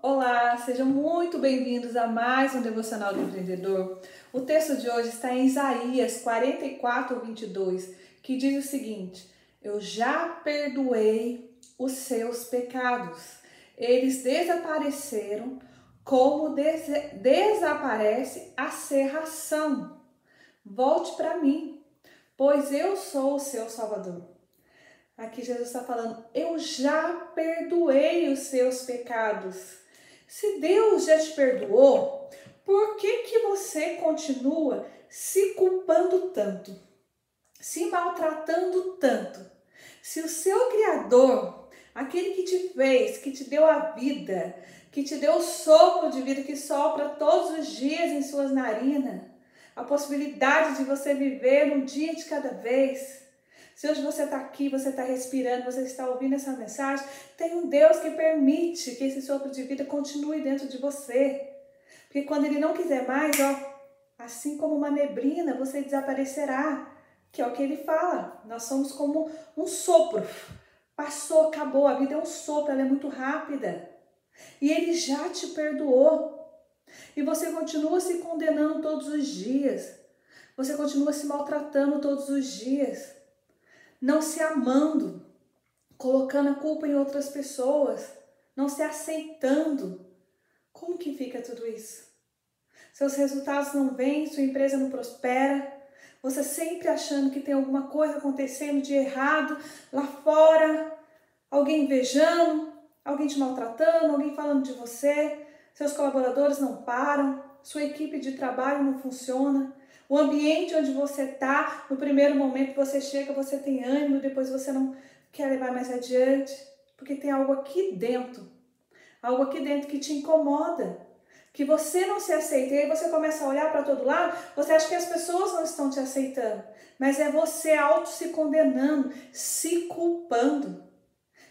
Olá, sejam muito bem-vindos a mais um Devocional do Empreendedor. O texto de hoje está em Isaías 44, 22, que diz o seguinte: Eu já perdoei os seus pecados, eles desapareceram como des desaparece a serração. Volte para mim, pois eu sou o seu Salvador. Aqui Jesus está falando: Eu já perdoei os seus pecados. Se Deus já te perdoou, por que, que você continua se culpando tanto? Se maltratando tanto? Se o seu Criador, aquele que te fez, que te deu a vida, que te deu o sopro de vida que sopra todos os dias em suas narinas, a possibilidade de você viver um dia de cada vez, se hoje você está aqui, você está respirando, você está ouvindo essa mensagem, tem um Deus que permite que esse sopro de vida continue dentro de você. Porque quando Ele não quiser mais, ó, assim como uma neblina, você desaparecerá. Que é o que Ele fala. Nós somos como um sopro. Passou, acabou. A vida é um sopro, ela é muito rápida. E Ele já te perdoou. E você continua se condenando todos os dias. Você continua se maltratando todos os dias não se amando, colocando a culpa em outras pessoas, não se aceitando. Como que fica tudo isso? Seus resultados não vêm, sua empresa não prospera, você sempre achando que tem alguma coisa acontecendo de errado lá fora, alguém invejando, alguém te maltratando, alguém falando de você, seus colaboradores não param, sua equipe de trabalho não funciona, o ambiente onde você está, no primeiro momento você chega, você tem ânimo, depois você não quer levar mais adiante, porque tem algo aqui dentro, algo aqui dentro que te incomoda, que você não se aceita. E aí você começa a olhar para todo lado, você acha que as pessoas não estão te aceitando, mas é você auto se condenando, se culpando.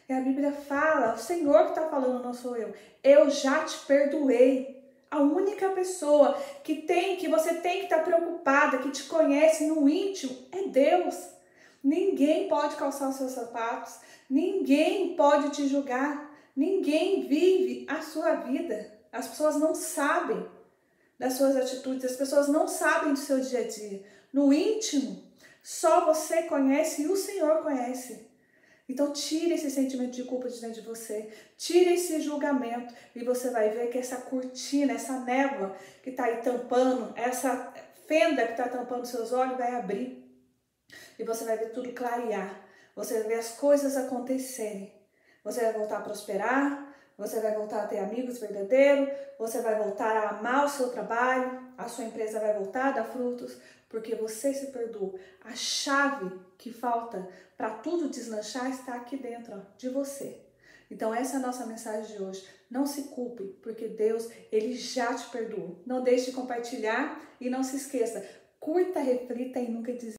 E a Bíblia fala, o Senhor que está falando, não sou eu. Eu já te perdoei. A única pessoa que tem, que você tem que estar tá preocupada, que te conhece no íntimo, é Deus. Ninguém pode calçar os seus sapatos, ninguém pode te julgar, ninguém vive a sua vida. As pessoas não sabem das suas atitudes, as pessoas não sabem do seu dia a dia. No íntimo, só você conhece e o Senhor conhece. Então tire esse sentimento de culpa de dentro de você, tire esse julgamento e você vai ver que essa cortina, essa névoa que está aí tampando, essa fenda que está tampando seus olhos vai abrir. E você vai ver tudo clarear, você vai ver as coisas acontecerem, você vai voltar a prosperar, você vai voltar a ter amigos verdadeiros, você vai voltar a amar o seu trabalho, a sua empresa vai voltar a dar frutos, porque você se perdoou. A chave que falta para tudo deslanchar está aqui dentro ó, de você. Então essa é a nossa mensagem de hoje. Não se culpe, porque Deus, ele já te perdoou. Não deixe de compartilhar e não se esqueça, curta, reflita e nunca desista.